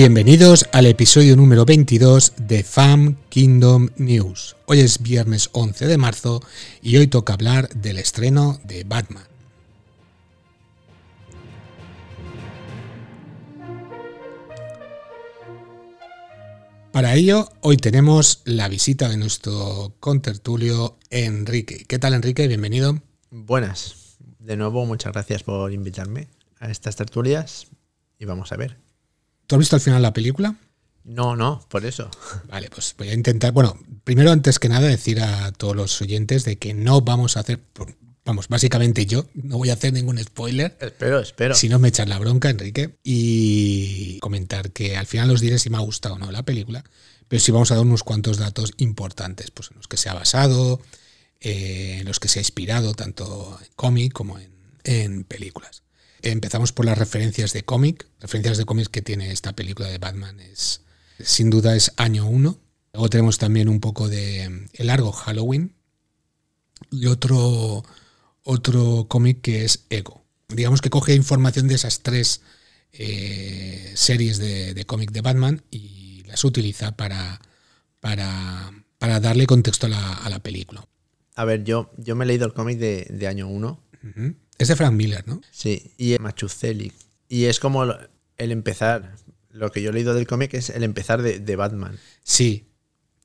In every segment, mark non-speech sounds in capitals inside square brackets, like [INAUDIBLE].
Bienvenidos al episodio número 22 de Fam Kingdom News. Hoy es viernes 11 de marzo y hoy toca hablar del estreno de Batman. Para ello, hoy tenemos la visita de nuestro contertulio Enrique. ¿Qué tal, Enrique? Bienvenido. Buenas. De nuevo, muchas gracias por invitarme a estas tertulias y vamos a ver. ¿Tú has visto al final la película? No, no, por eso. Vale, pues voy a intentar. Bueno, primero, antes que nada, decir a todos los oyentes de que no vamos a hacer. Vamos, básicamente yo no voy a hacer ningún spoiler. Espero, espero. Si no me echas la bronca, Enrique. Y comentar que al final os diré si me ha gustado o no la película. Pero sí vamos a dar unos cuantos datos importantes, pues en los que se ha basado, eh, en los que se ha inspirado, tanto en cómic como en, en películas. Empezamos por las referencias de cómic. Referencias de cómics que tiene esta película de Batman es, sin duda, es año 1. Luego tenemos también un poco de El largo Halloween y otro, otro cómic que es Ego. Digamos que coge información de esas tres eh, series de, de cómic de Batman y las utiliza para, para, para darle contexto a la, a la, película. A ver, yo, yo me he leído el cómic de, de año 1. Uh -huh. Es de Frank Miller, ¿no? Sí, y es Machucelli. Y es como el empezar. Lo que yo he leído del cómic es el empezar de, de, Batman. Sí,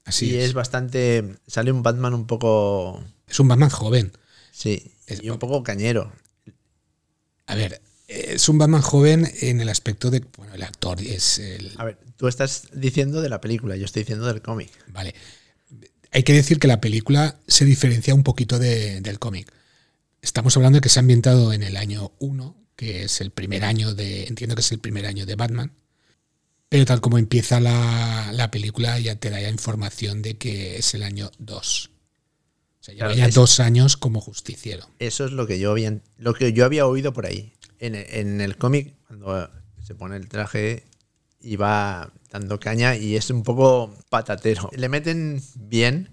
así y es. es bastante. Sale un Batman un poco. Es un Batman joven. Sí, Es- y un poco cañero. A ver, es un Batman joven en el aspecto de. Bueno, el actor es el. A ver, tú estás diciendo de la película, yo estoy diciendo del cómic. Vale. Hay que decir que la película se diferencia un poquito de- del cómic. Estamos hablando de que se ha ambientado en el año 1, que es el primer año de. Entiendo que es el primer año de Batman. Pero tal como empieza la, la película, ya te da ya información de que es el año 2. O sea, lleva Claro, ya es- dos años como justiciero. Eso es lo que yo había, lo que yo había oído por ahí. En, en el cómic, cuando se pone el traje y va dando caña y es un poco patatero. Le meten bien.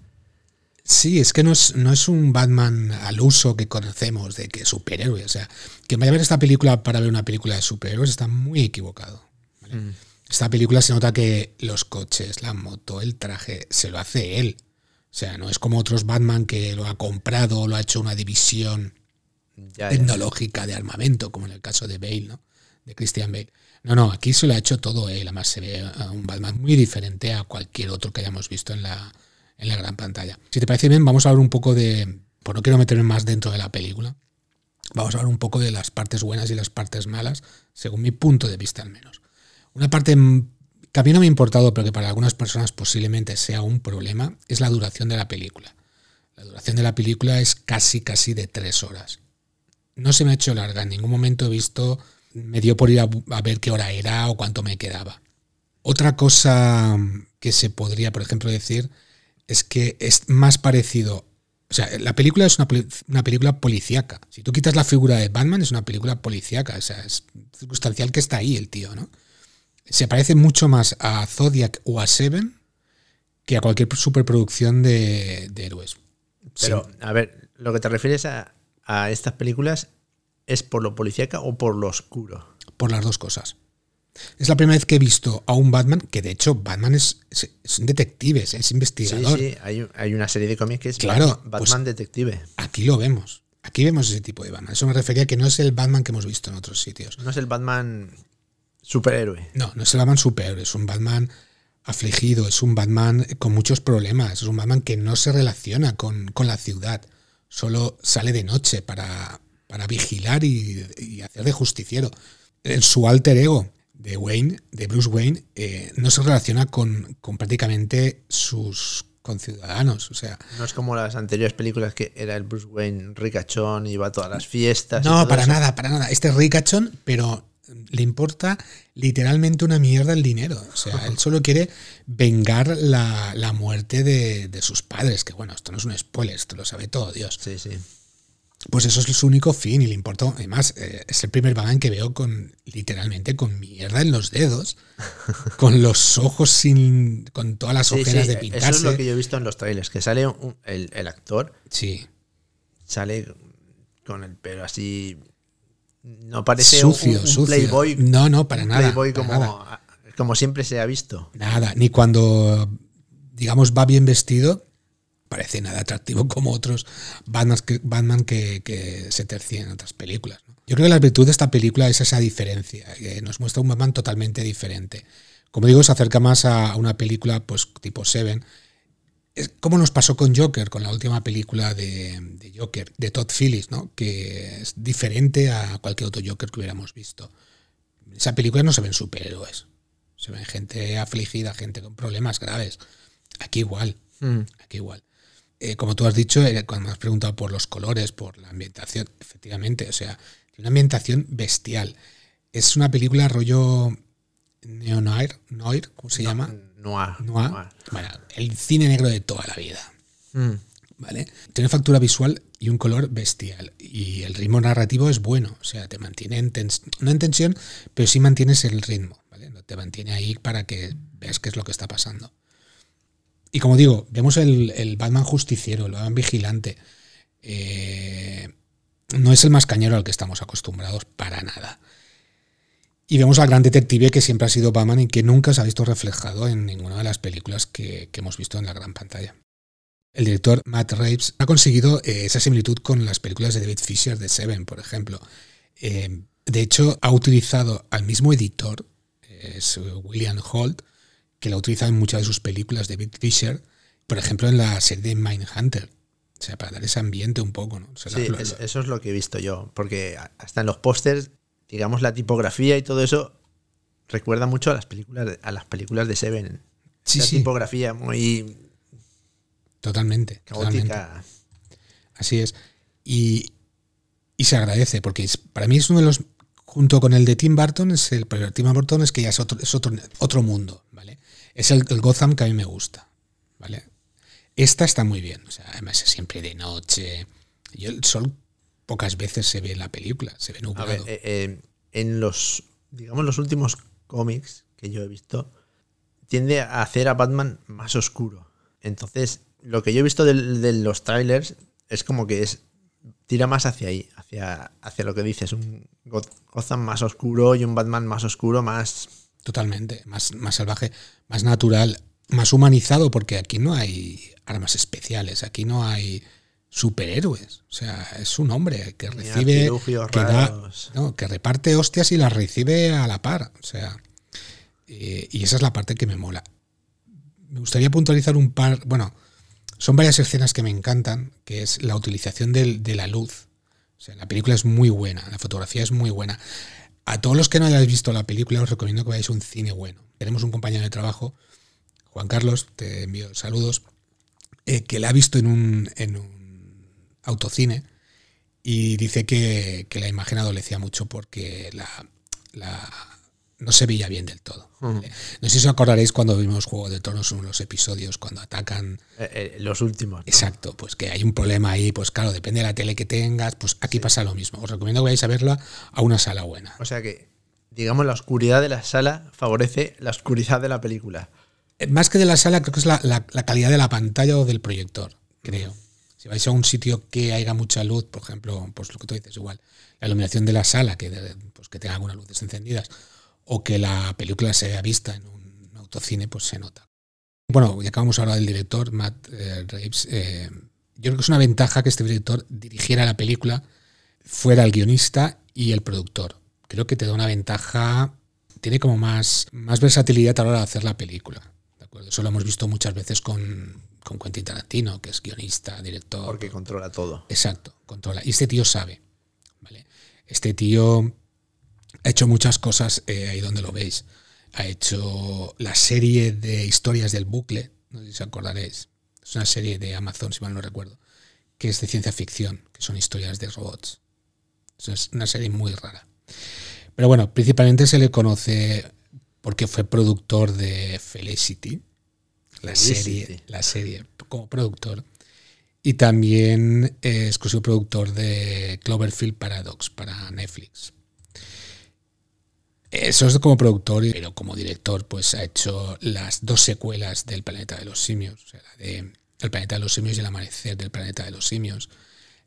Sí, es que no es, no es un Batman al uso que conocemos de que superhéroe. O sea, quien vaya a ver esta película para ver una película de superhéroes está muy equivocado. ¿vale? Mm. Esta película se nota que los coches, la moto, el traje, se lo hace él. O sea, no es como otros Batman que lo ha comprado o lo ha hecho una división Ya, ya. tecnológica de armamento, como en el caso de Bale, ¿no? De Christian Bale. No, no, aquí se lo ha hecho todo él. Además, se ve a un Batman muy diferente a cualquier otro que hayamos visto en la, en la gran pantalla. Si te parece bien, vamos a hablar un poco de. Por no quiero meterme más dentro de la película. Vamos a hablar un poco de las partes buenas y las partes malas, según mi punto de vista al menos. Una parte que a mí no me ha importado, pero que para algunas personas posiblemente sea un problema, es la duración de la película. La duración de la película es casi, casi de tres horas. No se me ha hecho larga, en ningún momento he visto, me dio por ir a, a ver qué hora era o cuánto me quedaba. Otra cosa que se podría, por ejemplo, decir es que es más parecido. O sea, la película es una, una película policíaca. Si tú quitas la figura de Batman, es una película policíaca. O sea, es circunstancial que está ahí el tío, ¿no? Se parece mucho más a Zodiac o a Seven que a cualquier superproducción de, de héroes. Pero, a ver, lo que te refieres a, a estas películas es por lo policíaca o por lo oscuro. por las dos cosas. Es la primera vez que he visto a un Batman, que de hecho Batman es, es, es un detective, es, es Sí, investigador. sí, hay, hay una serie de cómics que es Claro, Batman, pues- Batman Detective. Aquí lo vemos. Aquí vemos ese tipo de Batman. Eso me refería a que no es el Batman que hemos visto en otros sitios. No es el Batman superhéroe. No, no es el Batman superhéroe, es un Batman afligido, es un Batman con muchos problemas, es un Batman que no se relaciona con, con la ciudad, solo sale de noche para, para vigilar y, y hacer de justiciero. En su alter ego de Wayne, de Bruce Wayne, eh, no se relaciona con, con prácticamente sus conciudadanos. O sea, No es como las anteriores películas que era el Bruce Wayne ricachón, iba a todas las fiestas. y no, todo para eso. nada, para nada. Este es ricachón, pero le importa literalmente una mierda el dinero. O sea, él solo quiere vengar la, la muerte de, de sus padres. Que bueno, esto no es un spoiler, esto lo sabe todo Dios. Sí, sí. Pues eso es su único fin y le importó. Además, eh, es el primer Batman que veo con literalmente con mierda en los dedos, [LAUGHS] con los ojos sin. con todas las Sí, ojeras sí, de pintarse. Eso es lo que yo he visto en los trailers, que sale un- el, el actor, Sí. sale con el pelo así. No parece Sucio, un, un sucio. playboy. No, no, para nada. Playboy para como, nada. como como siempre se ha visto. Nada, ni cuando, digamos, va bien vestido, parece nada atractivo como otros Batman que, Batman que, que se tercian en otras películas. ¿no? Yo creo que la virtud de esta película es esa diferencia, que nos muestra un Batman totalmente diferente. Como digo, se acerca más a una película pues tipo Seven, es como nos pasó con Joker, con la última película de, de, Joker, de Todd Phillips, ¿no? que es diferente a cualquier otro Joker que hubiéramos visto. En esa película no se ven superhéroes, se ven gente afligida, gente con problemas graves. Aquí igual, mm. aquí igual. Eh, como tú has dicho, eh, cuando me has preguntado por los colores, por la ambientación, efectivamente, o sea, tiene una ambientación bestial. Es una película rollo neo-noir, noir, ¿cómo se no, llama? Noir, noir. noir, Bueno, el cine negro de toda la vida. Mm. ¿Vale? Tiene factura visual y un color bestial. Y el ritmo narrativo es bueno. O sea, te mantiene en tens no en tensión, pero sí mantienes el ritmo. ¿vale? Te mantiene ahí para que veas qué es lo que está pasando. Y como digo, vemos el, Batman justiciero, el Batman vigilante. Eh, no es el más cañero al que estamos acostumbrados para nada. Y vemos al gran detective que siempre ha sido Batman y que nunca se ha visto reflejado en ninguna de las películas que, que hemos visto en la gran pantalla. El director Matt Reeves ha conseguido eh, esa similitud con las películas de David Fisher de Seven, por ejemplo. Eh, de hecho, ha utilizado al mismo editor, es William Holt, que lo utiliza en muchas de sus películas, David Fisher, por ejemplo, en la serie de Mindhunter. O sea, para dar ese ambiente un poco, ¿no? O sea, sí, la, es, eso es lo que he visto yo, porque hasta en los pósters digamos, la tipografía y todo eso recuerda mucho a las películas, a las películas de Seven. Sí, la sí. tipografía muy totalmente, caótica. Totalmente. Así es. Y, y, se agradece, porque es, para mí es uno de los, junto con el de Tim Burton, es el, pero Tim Burton es que ya es otro, es otro, otro mundo. Es el, el, Gotham que a mí me gusta, ¿vale? Esta está muy bien, o sea, además es siempre de noche. Yo el sol pocas veces se ve en la película, se ve nublado. Ver, eh, eh, en los, digamos, los últimos cómics que yo he visto, tiende a hacer a Batman más oscuro. Entonces, lo que yo he visto de, de los trailers es como que es tira más hacia ahí, hacia, hacia lo que dices, un Gotham más oscuro y un Batman más oscuro, más... Totalmente, más, más salvaje, más natural, más humanizado, porque aquí no hay armas especiales, aquí no hay superhéroes. O sea, es un hombre que recibe. Que, da, no, que, reparte hostias y las recibe a la par. O sea. Eh, y esa es la parte que me mola. Me gustaría puntualizar un par. Bueno, son varias escenas que me encantan, que es la utilización de, de la luz. O sea, la película es muy buena, la fotografía es muy buena. A todos los que no hayáis visto la película, os recomiendo que vayáis a un cine bueno. Tenemos un compañero de trabajo, Juan Carlos, te envío saludos, eh, que la ha visto en un, en un autocine y dice que, que, la imagen adolecía mucho porque la, la, no se veía bien del todo. Uh -huh. No sé si os acordaréis cuando vimos Juego de Tronos en los episodios, cuando atacan... Eh, eh, los últimos. ¿no? Exacto, pues que hay un problema ahí, pues claro, depende de la tele que tengas, pues aquí sí. pasa lo mismo. Os recomiendo que vayáis a verla a una sala buena. O sea que, digamos, la oscuridad de la sala favorece la oscuridad de la película. Eh, Más que de la sala, creo que es la, la, la calidad de la pantalla o del proyector, creo. Si vais a un sitio que haya mucha luz, por ejemplo, pues lo que tú dices, igual, la iluminación de la sala, que, pues que tenga algunas luces encendidas, o que la película se vea vista en un autocine, pues se nota. Bueno, ya acabamos ahora del director, Matt eh, Reeves. Eh, yo creo que es una ventaja que este director dirigiera la película, fuera el guionista y el productor. Creo que te da una ventaja, tiene como más, más versatilidad a la hora de hacer la película. ¿de acuerdo? Eso lo hemos visto muchas veces con, con Quentin Tarantino, que es guionista, director. Porque controla todo. Exacto, controla. Y este tío sabe. ¿vale? Este tío ha hecho muchas cosas eh, ahí donde lo veis. Ha hecho la serie de historias del bucle, no sé si os acordaréis. Es una serie de Amazon, si mal no recuerdo, que es de ciencia ficción, que son historias de robots. Es una serie muy rara. Pero bueno, principalmente se le conoce porque fue productor de Felicity, la serie, la serie como productor. Y también eh, exclusivo productor de Cloverfield Paradox para Netflix. Eso es como productor, pero como director, pues ha hecho las dos secuelas del Planeta de los Simios, o sea, la de El Planeta de los Simios y El Amanecer del Planeta de los Simios.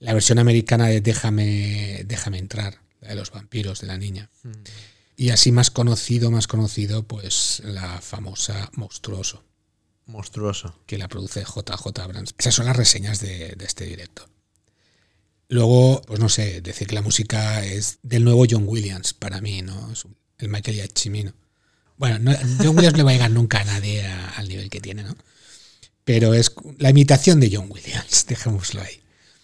La versión americana de Déjame, Déjame entrar, la de los vampiros, de la niña. Mm. Y así más conocido, más conocido, pues la famosa Monstruoso, Monstruoso. que la produce JJ Abrams. Esas son las reseñas de, de este director. Luego, pues no sé, decir que la música es del nuevo John Williams para mí, ¿no? Es un- el Michael Giacchimino. Bueno, no, John Williams no va a llegar nunca a nadie al nivel que tiene, ¿no? Pero es la imitación de John Williams, [LAUGHS] dejémoslo ahí.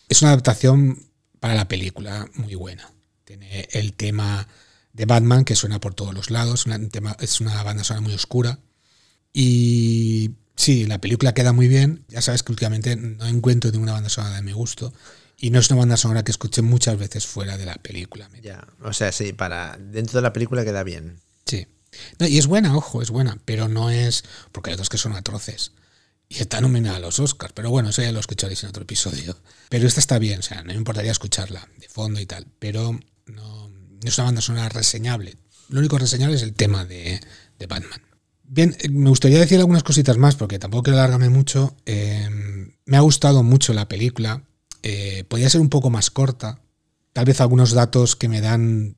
Es una adaptación para la película muy buena. Tiene el tema de Batman que suena por todos los lados, es una banda sonora muy oscura. Y sí, la película queda muy bien. Ya sabes que últimamente no encuentro ninguna banda sonora de mi gusto. Y no es una banda sonora que escuché muchas veces fuera de la película. Ya. O sea, sí, para. Dentro de la película queda bien. Sí. No, y es buena, ojo, es buena, pero no es. Porque hay otros que son atroces. Y está nominada a los Oscars, pero bueno, eso ya lo escucharéis en otro episodio. Pero esta está bien, o sea, no me importaría escucharla de fondo y tal, pero no, no es una banda sonora reseñable. Lo único reseñable es el tema de, de Batman. Bien, eh, me gustaría decir algunas cositas más, porque tampoco quiero alargarme mucho. Eh, me ha gustado mucho la película. Eh, podría ser un poco más corta. Tal vez algunos datos que me dan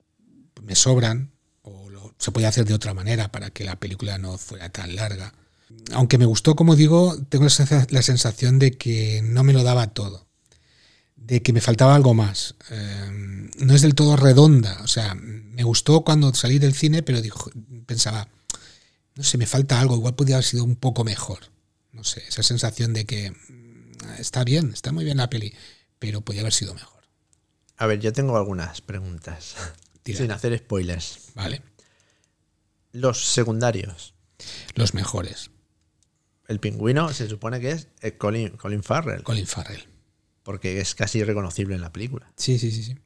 me sobran, o se puede hacer de otra manera para que la película no fuera tan larga. Aunque me gustó, como digo, tengo la sensa- la sensación de que no me lo daba todo, de que me faltaba algo más. Eh, no es del todo redonda, o sea, me gustó cuando salí del cine, pero dijo, pensaba, no sé, me falta algo, igual podría haber sido un poco mejor. No sé, esa sensación de que está bien, está muy bien la peli, pero podría haber sido mejor. A ver, yo tengo algunas preguntas. Tira. Sin hacer spoilers. Vale, Los secundarios. los mejores. El pingüino se supone que es eh, Colin, Colin Farrell. Colin Farrell. Porque es casi irreconocible en la película. Sí, sí, sí, sí.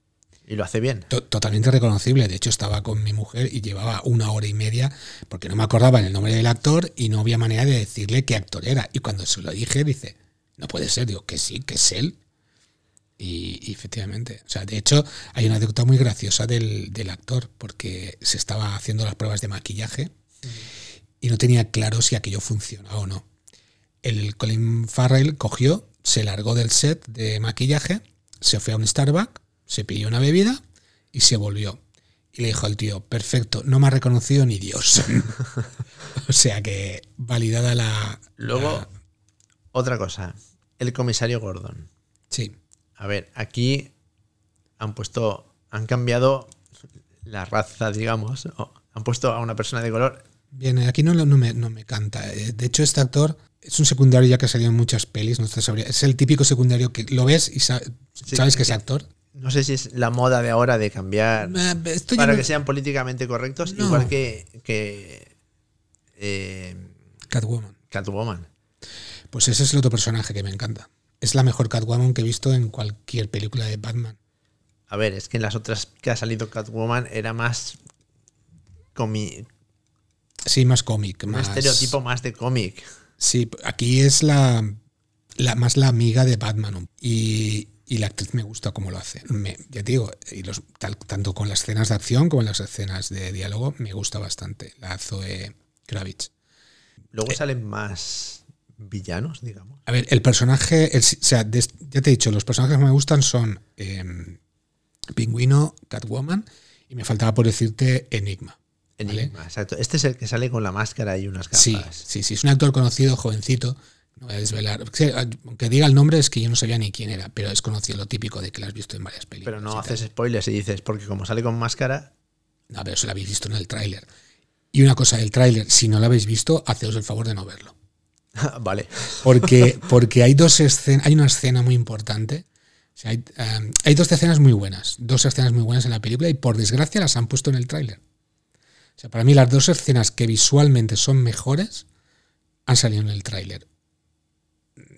Y lo hace bien. To- Totalmente reconocible. De hecho, estaba con mi mujer y llevaba una hora y media porque no me acordaba el nombre del actor y no había manera de decirle qué actor era. Y cuando se lo dije, dice, no puede ser. Digo, que sí, que es él. Y, y efectivamente, o sea, de hecho, hay una anécdota muy graciosa del, del actor porque se estaba haciendo las pruebas de maquillaje y no tenía claro si aquello funcionaba o no. El Colin Farrell cogió, se largó del set de maquillaje, se fue a un Starbucks, se pidió una bebida y se volvió. Y le dijo al tío, perfecto, no me ha reconocido ni Dios. [LAUGHS] o sea que validada la... Luego, la- otra cosa. El comisario Gordon. sí, A ver, aquí han puesto, han cambiado la raza, digamos. o han puesto a una persona de color. bien, aquí no, no, me, no me canta. Eh, De hecho, este actor es un secundario ya que ha salido en muchas pelis, no te sabría- Es el típico secundario que lo ves y Sí, sabes que es actor. No sé si es la moda de ahora de cambiar Eh, para no- que sean políticamente correctos, No. igual que, que eh, Catwoman. Catwoman. Pues ese es el otro personaje que me encanta. Es la mejor Catwoman que he visto en cualquier película de Batman. A ver, es que en las otras que ha salido Catwoman era más comi- Sí, más cómic. un Más, estereotipo más de cómic. Sí, aquí es la, la más la amiga de Batman. Y, y la actriz me gusta cómo lo hace. Me- ya te digo, y los, tal- tanto con las escenas de acción como en las escenas de diálogo, me gusta bastante. La Zoe Kravitz. Luego salen más villanos, digamos. A ver, el personaje, el- o sea, ya te he dicho, los personajes que me gustan son em, Pingüino, Catwoman y me faltaba por decirte Enigma. ¿vale? Enigma, exacto. Este es el que sale con la máscara y unas gafas. Sí, sí, sí, es un actor conocido, jovencito. No voy a desvelar. Aunque diga el nombre, es que yo no sabía ni quién era, pero es conocido, lo típico de que lo has visto en varias películas. Pero no tal. haces spoilers y dices, porque como sale con máscara, No, pero eso lo habéis visto en el tráiler. Y una cosa del tráiler, si no lo habéis visto, haceos el favor de no verlo. [LAUGHS] vale. Porque, porque hay dos escenas, hay una escena muy importante. O sea, hay, um, hay dos escenas muy buenas, dos escenas muy buenas en la película y por desgracia las han puesto en el tráiler. O sea, para mí las dos escenas que visualmente son mejores han salido en el tráiler.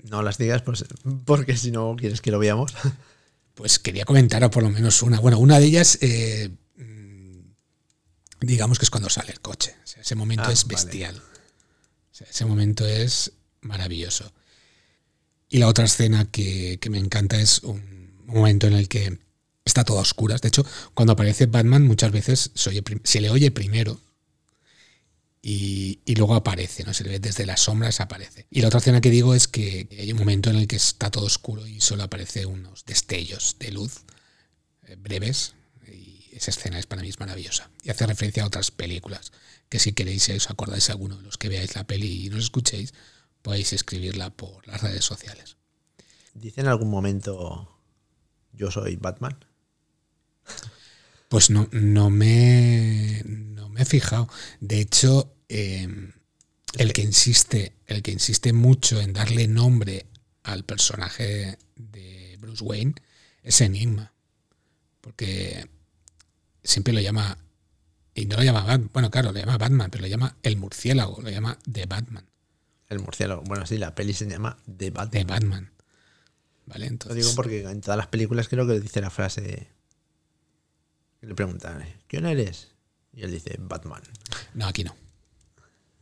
No las digas pues, porque si no quieres que lo veamos. [LAUGHS] Pues quería comentar por lo menos una. Bueno, una de ellas, eh, mm, digamos que es cuando sale el coche. O sea, ese momento Ah, es bestial. Ese momento es maravilloso. Y la otra escena que, que me encanta es un momento en el que está todo a oscuras. De hecho, cuando aparece Batman muchas veces se le oye primero y, y luego aparece, ¿no? Se le ve desde las sombras, aparece. Y la otra escena que digo es que hay un momento en el que está todo oscuro y solo aparece unos destellos de luz eh, breves. Y esa escena es para mí es maravillosa. Y hace referencia a otras películas, que si queréis, os acordáis de alguno de los que veáis la peli y nos escuchéis, podéis escribirla por las redes sociales. ¿Dice en algún momento yo soy Batman? Pues no, no, me, no me he fijado. De hecho, eh, el que insiste, el que insiste mucho en darle nombre al personaje de Bruce Wayne es Enigma. Porque siempre lo llama. Y no lo llama Batman. Bueno, claro, lo llama Batman, pero lo llama el murciélago, lo llama The Batman. El murciélago. Bueno, sí, la peli se llama The Batman. The Batman. ¿Vale? Lo Entonces, digo porque en todas las películas creo que dice la frase que le preguntan, ¿quién eres? Y él dice, Batman. No, aquí no.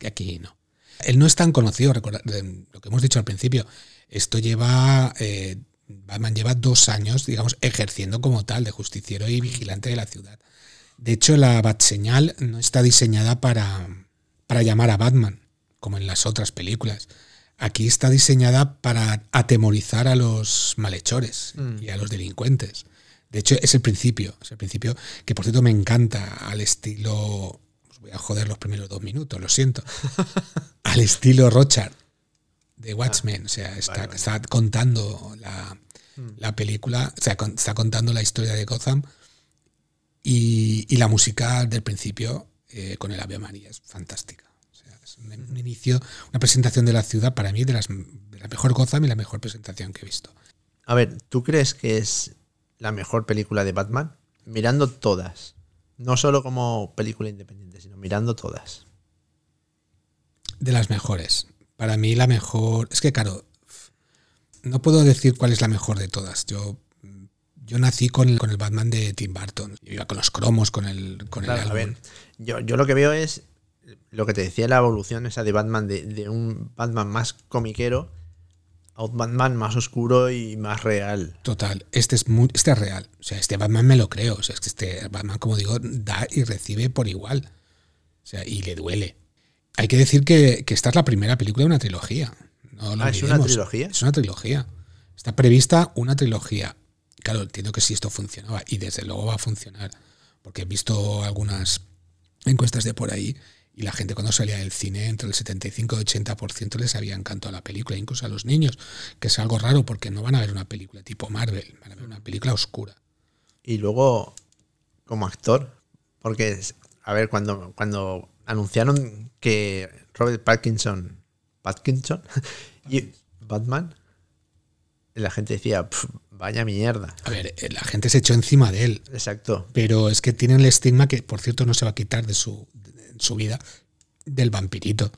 Aquí no. Él no es tan conocido, de- lo que hemos dicho al principio. Esto lleva. eh, Batman lleva dos años, digamos, ejerciendo como tal de justiciero y vigilante de la ciudad. De hecho, la Batseñal no está diseñada para, para llamar a Batman, como en las otras películas. Aquí está diseñada para atemorizar a los malhechores Mm. y a los delincuentes. De hecho, es el principio. Es el principio que, por cierto, me encanta al estilo. Os voy a joder los primeros dos minutos, lo siento. [LAUGHS] al estilo Rochard de Watchmen. O sea, está, vale, vale. está contando la, Mm. la película, o sea, con- está contando la historia de Gotham y, y la música del principio eh, con el Ave María es fantástica. O sea, es un, un inicio, una presentación de la ciudad para mí de, las, de la mejor Gotham y la mejor presentación que he visto. A ver, ¿tú crees que es la mejor película de Batman? Mirando todas. No solo como película independiente, sino mirando todas. De las mejores. Para mí la mejor... Es que claro, no puedo decir cuál es la mejor de todas. Yo, yo nací con el, con el Batman de Tim Burton. Yo iba con los cromos, con el, con el a ver, yo, yo lo que veo es lo que te decía, la evolución esa de Batman, de, de un Batman más comiquero a un Batman más oscuro y más real. Total, este es muy, este es real. O sea, este Batman me lo creo. O sea, es que este Batman, como digo, da y recibe por igual. O sea, y le duele. Hay que decir que, que esta es la primera película de una trilogía. No lo Ah, ¿es una trilogía? Es una trilogía. Está prevista una trilogía. Claro, entiendo que si esto funcionaba, y desde luego va a funcionar, porque he visto algunas encuestas de por ahí y la gente cuando salía del cine entre el 75 y 80% les había encantado la película, incluso a los niños, que es algo raro porque no van a ver una película tipo Marvel, van a ver una película oscura. Y luego, como actor, porque, a ver, cuando, cuando anunciaron que Robert Pattinson [LAUGHS] y Batman, la gente decía, "Pf, vaya mierda. A ver, eh, la gente se echó encima de él, Exacto. pero es que tienen el estigma que, por cierto, no se va a quitar de su, de su vida, del vampirito.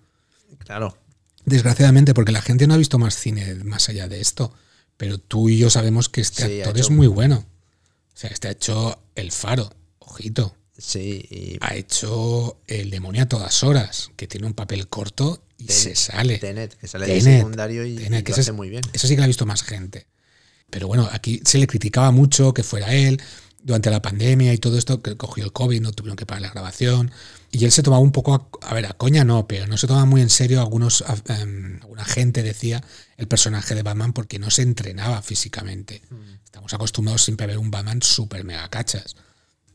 Claro. Desgraciadamente, porque la gente no ha visto más cine más allá de esto. Pero tú y yo sabemos que este Sí, actor hecho- es muy bueno. O sea, este ha hecho El Faro, ojito. Sí, y Ha hecho El demonio a todas horas, que tiene un papel corto y Ten- se sale. Tenet, que sale de secundario y, Tenet, y que lo hace es- muy bien. Eso sí que lo ha visto más gente. Pero bueno, aquí se le criticaba mucho que fuera él. Durante la pandemia y todo esto, que cogió el COVID, no tuvieron que pagar la grabación. Y él se tomaba un poco, a, a ver, a coña no, pero no se tomaba muy en serio. Algunos, a- em, alguna gente decía el personaje de Batman porque no se entrenaba físicamente. Estamos acostumbrados siempre a ver un Batman súper mega cachas.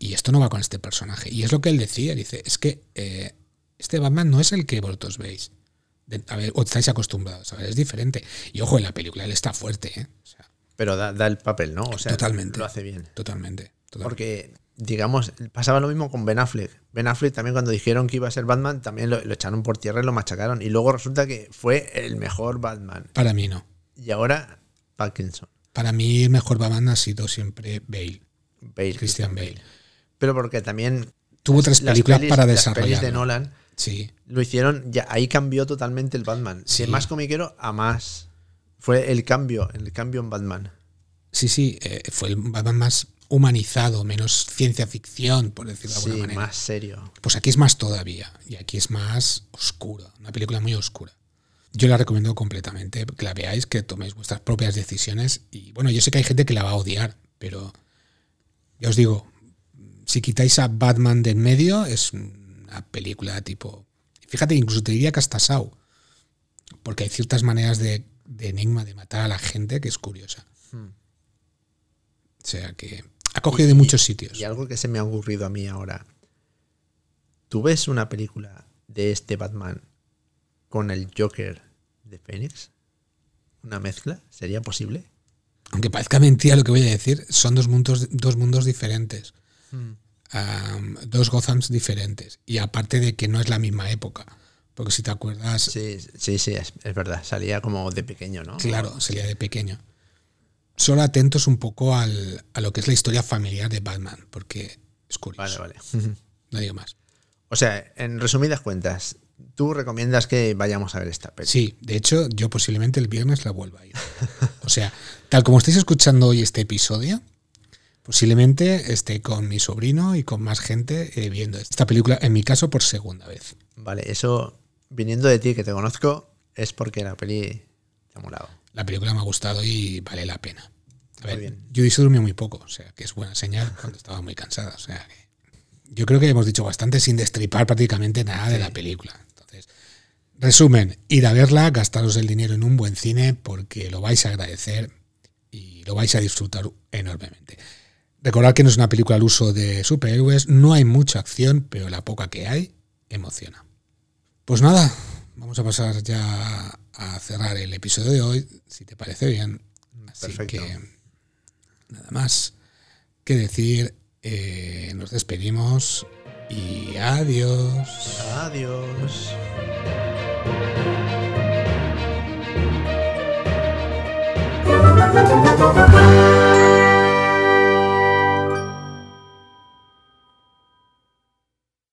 Y esto no va con este personaje. Y es lo que él decía, dice, es que eh, este Batman no es el que vosotros veis. De- a ver, o estáis acostumbrados, a ver, es diferente. Y ojo, en la película él está fuerte, ¿eh? O sea, Pero da, da el papel, ¿no? O sea, Totalmente. lo hace bien. totalmente. totalmente. Porque, digamos, pasaba lo mismo con Ben Affleck. Ben Affleck también cuando dijeron que iba a ser Batman, también lo, lo echaron por tierra y lo machacaron. Y luego resulta que fue el mejor Batman. Para mí no. Y ahora, Parkinson. Para mí el mejor Batman ha sido siempre Bale, Bale, Christian Bale. Pero porque también... Tuvo tres las películas pelis- para Las pelis de. Nolan Sí, lo hicieron, ya ahí cambió totalmente el Batman. Sí. De más comiquero a más. Fue el cambio, el cambio en Batman. sí, sí. eh, fue el Batman más humanizado, menos ciencia ficción, por decirlo de Sí, alguna manera. más serio. Pues aquí es más todavía. Y aquí es más oscuro. Una película muy oscura. Yo la recomiendo completamente, que la veáis, que toméis vuestras propias decisiones. Y bueno, yo sé que hay gente que la va a odiar, pero ya os digo, si quitáis a Batman de en medio, es una película tipo. Fíjate, incluso te diría que hasta Saw. Porque hay ciertas maneras de, de enigma de matar a la gente que es curiosa. Hmm. O sea que Ha cogido de muchos sitios. Y algo que se me ha ocurrido a mí ahora. ¿Tú ves una película de este Batman con el Joker de Phoenix? ¿Una mezcla? ¿Sería posible? Aunque parezca mentira lo que voy a decir, son dos mundos, dos mundos diferentes. Um, dos Gothams diferentes. Y aparte de que no es la misma época. Porque si te acuerdas. Sí, sí, sí, es, es verdad. Salía como de pequeño, ¿no? Claro, salía de pequeño. Solo atentos un poco al, a lo que es la historia familiar de Batman, porque es curioso. Vale, vale. [LAUGHS] No digo más. O sea, en resumidas cuentas, tú recomiendas que vayamos a ver esta peli. Sí, de hecho, yo posiblemente el viernes la vuelva a ir. O sea, tal como estáis escuchando hoy este episodio, posiblemente esté con mi sobrino y con más gente eh, viendo esta película, en mi caso, por segunda vez. Vale, eso, viniendo de ti que te conozco, es porque la peli te ha molado. La película me ha gustado y vale la pena. A ver, bien. Judy se durmió muy poco, o sea, que es buena señal cuando estaba muy cansada. O sea, que yo creo que hemos dicho bastante sin destripar prácticamente nada de la película. Entonces, resumen, ir a verla, gastaros el dinero en un buen cine porque lo vais a agradecer y lo vais a disfrutar enormemente. Recordad que no es una película al uso de superhéroes, no hay mucha acción, pero la poca que hay emociona. Pues nada, vamos a pasar ya a cerrar el episodio de hoy, si te parece bien. Así Perfecto. que nada más que decir, eh, nos despedimos y adiós. Adiós. Thank [LAUGHS]